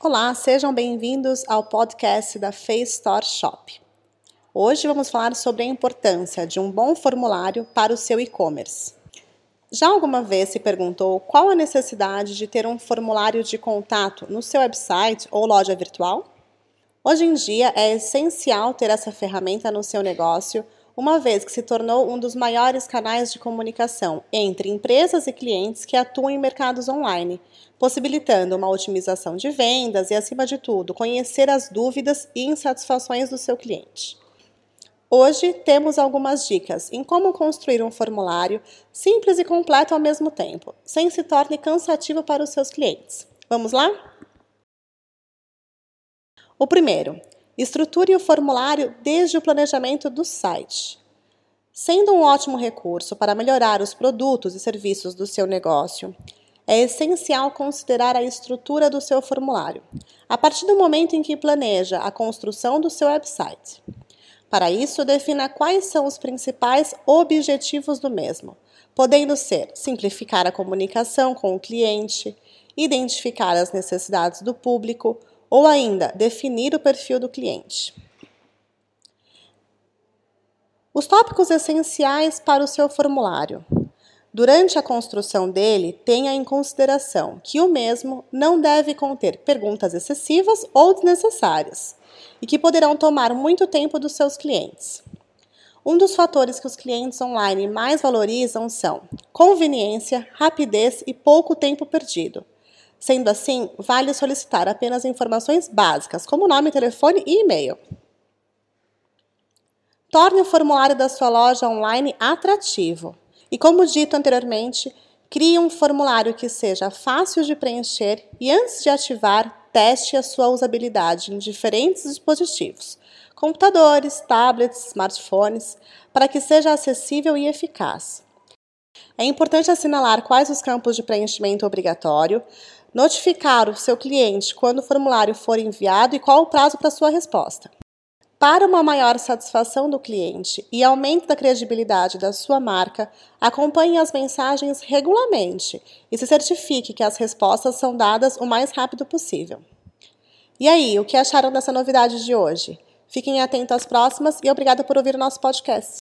Olá, sejam bem-vindos ao podcast da Face Store Shop. Hoje vamos falar sobre a importância de um bom formulário para o seu e-commerce. Já alguma vez se perguntou qual a necessidade de ter um formulário de contato no seu website ou loja virtual? Hoje em dia é essencial ter essa ferramenta no seu negócio uma vez que se tornou um dos maiores canais de comunicação entre empresas e clientes que atuam em mercados online, possibilitando uma otimização de vendas e, acima de tudo, conhecer as dúvidas e insatisfações do seu cliente. Hoje temos algumas dicas em como construir um formulário simples e completo ao mesmo tempo, sem se torne cansativo para os seus clientes. Vamos lá? O primeiro, Estruture o formulário desde o planejamento do site. Sendo um ótimo recurso para melhorar os produtos e serviços do seu negócio, é essencial considerar a estrutura do seu formulário, a partir do momento em que planeja a construção do seu website. Para isso, defina quais são os principais objetivos do mesmo, podendo ser simplificar a comunicação com o cliente, identificar as necessidades do público, ou ainda, definir o perfil do cliente. Os tópicos essenciais para o seu formulário. Durante a construção dele, tenha em consideração que o mesmo não deve conter perguntas excessivas ou desnecessárias e que poderão tomar muito tempo dos seus clientes. Um dos fatores que os clientes online mais valorizam são conveniência, rapidez e pouco tempo perdido. Sendo assim, vale solicitar apenas informações básicas, como nome, telefone e e-mail. Torne o formulário da sua loja online atrativo. E como dito anteriormente, crie um formulário que seja fácil de preencher e antes de ativar, teste a sua usabilidade em diferentes dispositivos, computadores, tablets, smartphones, para que seja acessível e eficaz. É importante assinalar quais os campos de preenchimento obrigatório, notificar o seu cliente quando o formulário for enviado e qual o prazo para sua resposta. Para uma maior satisfação do cliente e aumento da credibilidade da sua marca, acompanhe as mensagens regularmente e se certifique que as respostas são dadas o mais rápido possível. E aí, o que acharam dessa novidade de hoje? Fiquem atentos às próximas e obrigada por ouvir o nosso podcast.